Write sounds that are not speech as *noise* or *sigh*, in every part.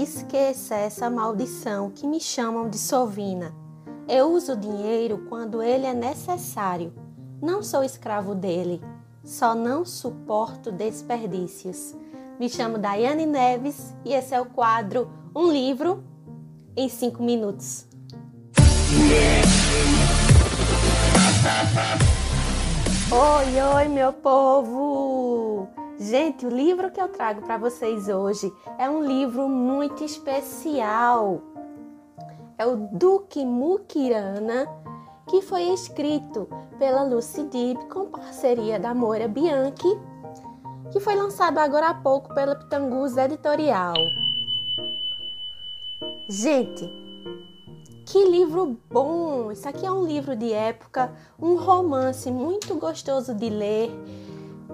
Esqueça essa maldição que me chamam de sovina. Eu uso dinheiro quando ele é necessário. Não sou escravo dele. Só não suporto desperdícios. Me chamo Daiane Neves e esse é o quadro Um Livro em 5 Minutos. Oi, oi, meu povo! Gente, o livro que eu trago para vocês hoje é um livro muito especial. É o Duque Mukirana, que foi escrito pela Lucy Dib com parceria da Moira Bianchi, que foi lançado agora há pouco pela Pitanguz Editorial. Gente, que livro bom! Isso aqui é um livro de época, um romance muito gostoso de ler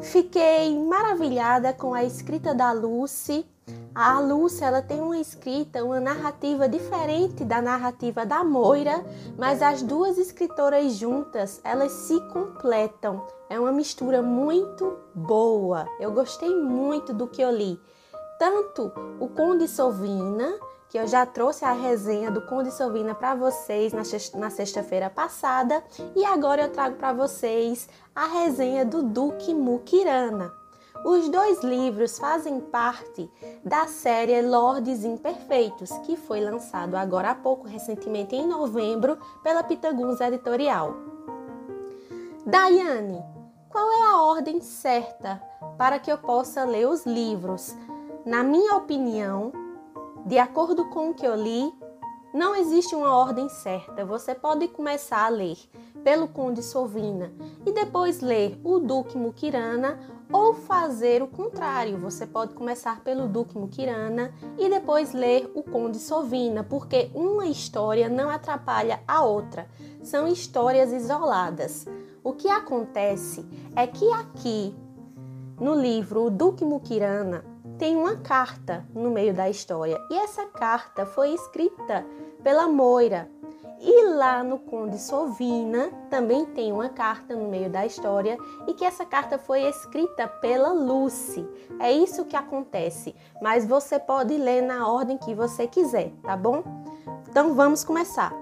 Fiquei maravilhada com a escrita da Lucy. A Lucy ela tem uma escrita, uma narrativa diferente da narrativa da Moira, mas as duas escritoras juntas, elas se completam. É uma mistura muito boa. Eu gostei muito do que eu li. Tanto o Conde Sovina, que eu já trouxe a resenha do Conde Sovina para vocês na sexta-feira passada, e agora eu trago para vocês a resenha do Duque Mukirana. Os dois livros fazem parte da série Lordes Imperfeitos, que foi lançado agora há pouco, recentemente em novembro, pela Pitaguns Editorial. Daiane, qual é a ordem certa para que eu possa ler os livros? Na minha opinião, de acordo com o que eu li, não existe uma ordem certa. Você pode começar a ler pelo Conde Sovina e depois ler o Duque Mukirana ou fazer o contrário. Você pode começar pelo Duque Mukirana e depois ler o Conde Sovina, porque uma história não atrapalha a outra. São histórias isoladas. O que acontece é que aqui no livro O Duque Mukirana tem uma carta no meio da história e essa carta foi escrita pela Moira. E lá no Conde Sovina também tem uma carta no meio da história e que essa carta foi escrita pela Lucy. É isso que acontece, mas você pode ler na ordem que você quiser, tá bom? Então vamos começar.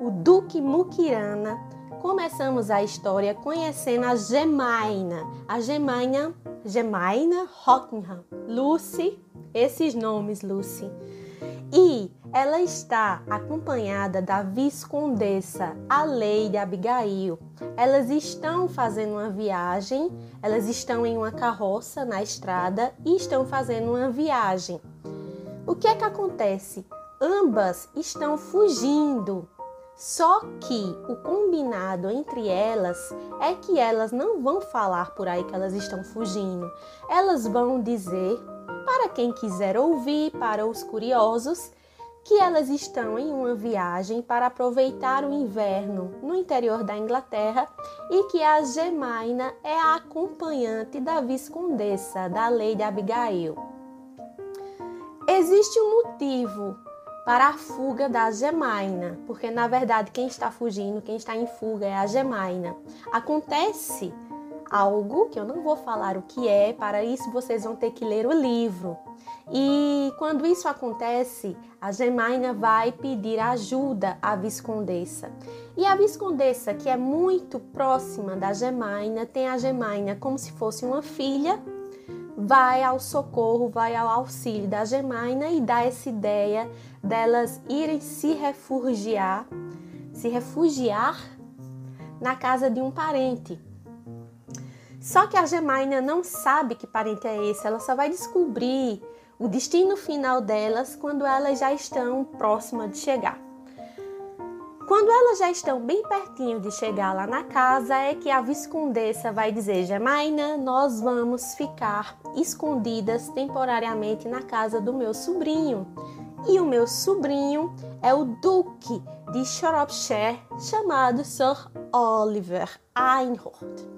O Duque Mukirana. Começamos a história conhecendo a Gemaina. A Gemaina Gemaina Rockingham, Lucy, esses nomes, Lucy. E ela está acompanhada da viscondessa, a Lady Abigail. Elas estão fazendo uma viagem, elas estão em uma carroça na estrada e estão fazendo uma viagem. O que é que acontece? Ambas estão fugindo só que o combinado entre elas é que elas não vão falar por aí que elas estão fugindo. Elas vão dizer, para quem quiser ouvir, para os curiosos, que elas estão em uma viagem para aproveitar o inverno no interior da Inglaterra e que a Gemaina é a acompanhante da viscondessa da Lady Abigail. Existe um motivo para a fuga da Gemaina, porque na verdade quem está fugindo, quem está em fuga é a Gemaina. Acontece algo que eu não vou falar o que é, para isso vocês vão ter que ler o livro. E quando isso acontece, a Gemaina vai pedir ajuda à viscondessa. E a viscondessa, que é muito próxima da Gemaina, tem a Gemaina como se fosse uma filha vai ao socorro, vai ao auxílio da Gemaina e dá essa ideia delas irem se refugiar, se refugiar na casa de um parente. Só que a Gemaina não sabe que parente é esse, ela só vai descobrir o destino final delas quando elas já estão próximas de chegar. Quando elas já estão bem pertinho de chegar lá na casa, é que a viscondessa vai dizer: Jamaina, nós vamos ficar escondidas temporariamente na casa do meu sobrinho. E o meu sobrinho é o Duque de Shropshire, chamado Sir Oliver Einhorn.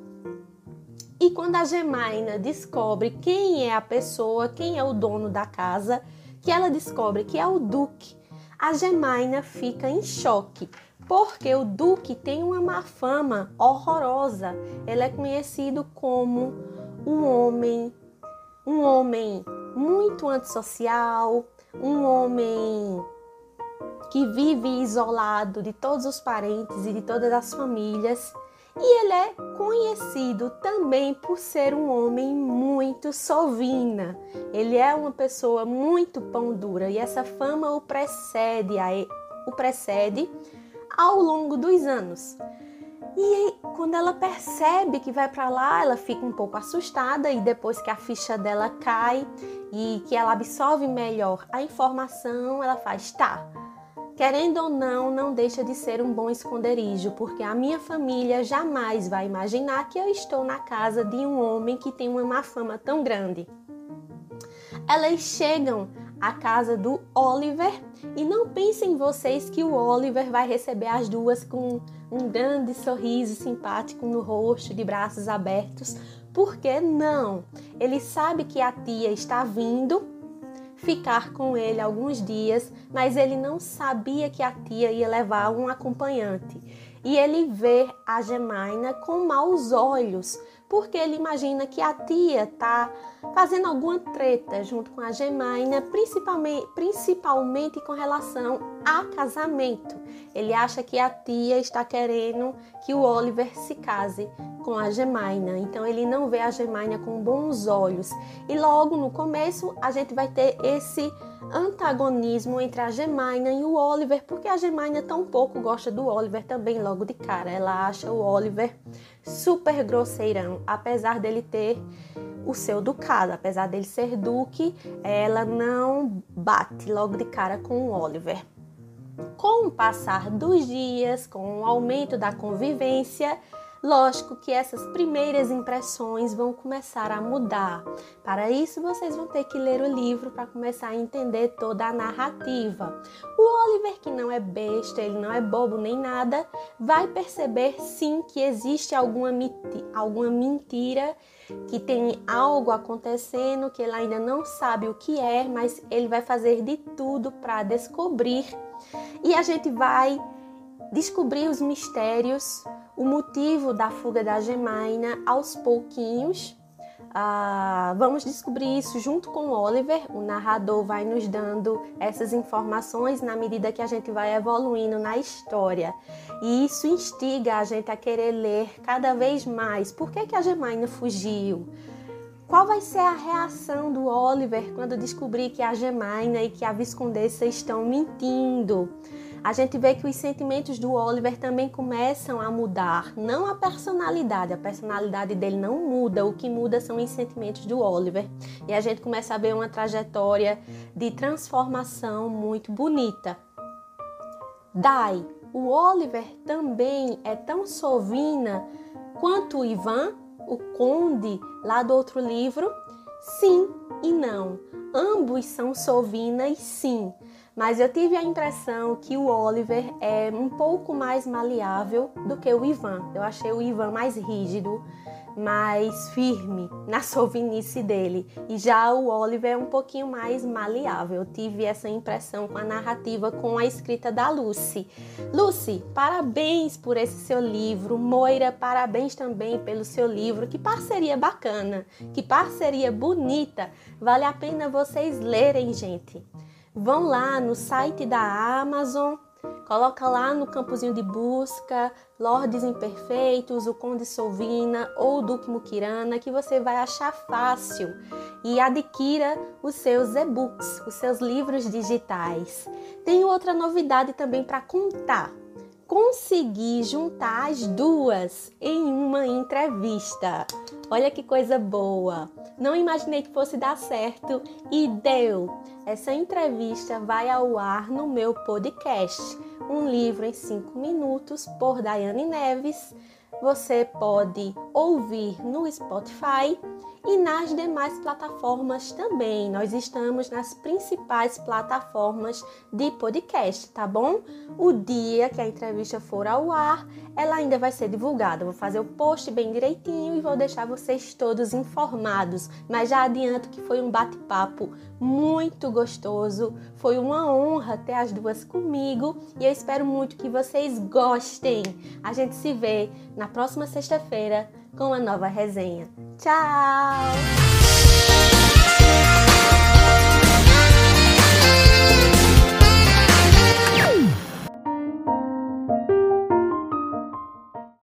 E quando a Gemaina descobre quem é a pessoa, quem é o dono da casa, que ela descobre que é o Duque, a Gemaina fica em choque, porque o Duque tem uma má fama horrorosa. Ele é conhecido como um homem, um homem muito antissocial, um homem que vive isolado de todos os parentes e de todas as famílias. E ele é conhecido também por ser um homem muito sovina. Ele é uma pessoa muito pão dura e essa fama o precede, o precede ao longo dos anos. E quando ela percebe que vai para lá, ela fica um pouco assustada e depois que a ficha dela cai e que ela absorve melhor a informação, ela faz tá. Querendo ou não, não deixa de ser um bom esconderijo, porque a minha família jamais vai imaginar que eu estou na casa de um homem que tem uma má fama tão grande. Elas chegam à casa do Oliver e não pensem vocês que o Oliver vai receber as duas com um grande sorriso simpático no rosto, de braços abertos. Por que não? Ele sabe que a tia está vindo ficar com ele alguns dias, mas ele não sabia que a tia ia levar um acompanhante. E ele vê a Gemaina com maus olhos, porque ele imagina que a tia está fazendo alguma treta junto com a Gemaina, principalmente, principalmente com relação a casamento. Ele acha que a tia está querendo que o Oliver se case com a Gemaina, então ele não vê a Gemaina com bons olhos. E logo no começo a gente vai ter esse antagonismo entre a Gemaina e o Oliver, porque a Gemaina tão pouco gosta do Oliver também logo de cara. Ela acha o Oliver super grosseirão, apesar dele ter o seu ducado, apesar dele ser duque, ela não bate logo de cara com o Oliver. Com o passar dos dias, com o aumento da convivência, Lógico que essas primeiras impressões vão começar a mudar. Para isso, vocês vão ter que ler o livro para começar a entender toda a narrativa. O Oliver, que não é besta, ele não é bobo nem nada, vai perceber sim que existe alguma, alguma mentira, que tem algo acontecendo, que ele ainda não sabe o que é, mas ele vai fazer de tudo para descobrir. E a gente vai descobrir os mistérios o motivo da fuga da Gemaina aos pouquinhos. Ah, vamos descobrir isso junto com o Oliver. O narrador vai nos dando essas informações na medida que a gente vai evoluindo na história. E isso instiga a gente a querer ler cada vez mais. Por que, que a Gemaina fugiu? Qual vai ser a reação do Oliver quando descobrir que a Gemaina e que a Viscondessa estão mentindo? A gente vê que os sentimentos do Oliver também começam a mudar. Não a personalidade, a personalidade dele não muda, o que muda são os sentimentos do Oliver. E a gente começa a ver uma trajetória de transformação muito bonita. Dai, o Oliver também é tão sovina quanto o Ivan, o conde lá do outro livro? Sim e não. Ambos são sovinas, sim mas eu tive a impressão que o Oliver é um pouco mais maleável do que o Ivan. Eu achei o Ivan mais rígido, mais firme *laughs* na sovinice dele. E já o Oliver é um pouquinho mais maleável. Eu tive essa impressão com a narrativa, com a escrita da Lucy. Lucy, parabéns por esse seu livro. Moira, parabéns também pelo seu livro. Que parceria bacana, que parceria bonita. Vale a pena vocês lerem, gente vão lá no site da Amazon, coloca lá no campozinho de busca Lordes Imperfeitos, o Conde Solvina ou Duque Mukirana, que você vai achar fácil e adquira os seus e-books, os seus livros digitais. Tem outra novidade também para contar. Consegui juntar as duas em uma entrevista. Olha que coisa boa! Não imaginei que fosse dar certo e deu. Essa entrevista vai ao ar no meu podcast, um livro em 5 minutos por Daiane Neves. Você pode ouvir no Spotify e nas demais plataformas também. Nós estamos nas principais plataformas de podcast, tá bom? O dia que a entrevista for ao ar, ela ainda vai ser divulgada. vou fazer o post bem direitinho e vou deixar vocês todos informados. Mas já adianto que foi um bate-papo muito gostoso. Foi uma honra ter as duas comigo e eu espero muito que vocês gostem. A gente se vê na próxima sexta-feira com uma nova resenha. Tchau!